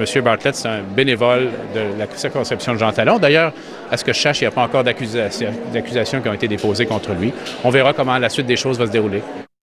M. Bartlett, c'est un bénévole de la circonscription de Jean Talon. D'ailleurs, à ce que je sache, il n'y a pas encore d'accusations qui ont été déposées contre lui. On verra comment la suite des choses va se dérouler.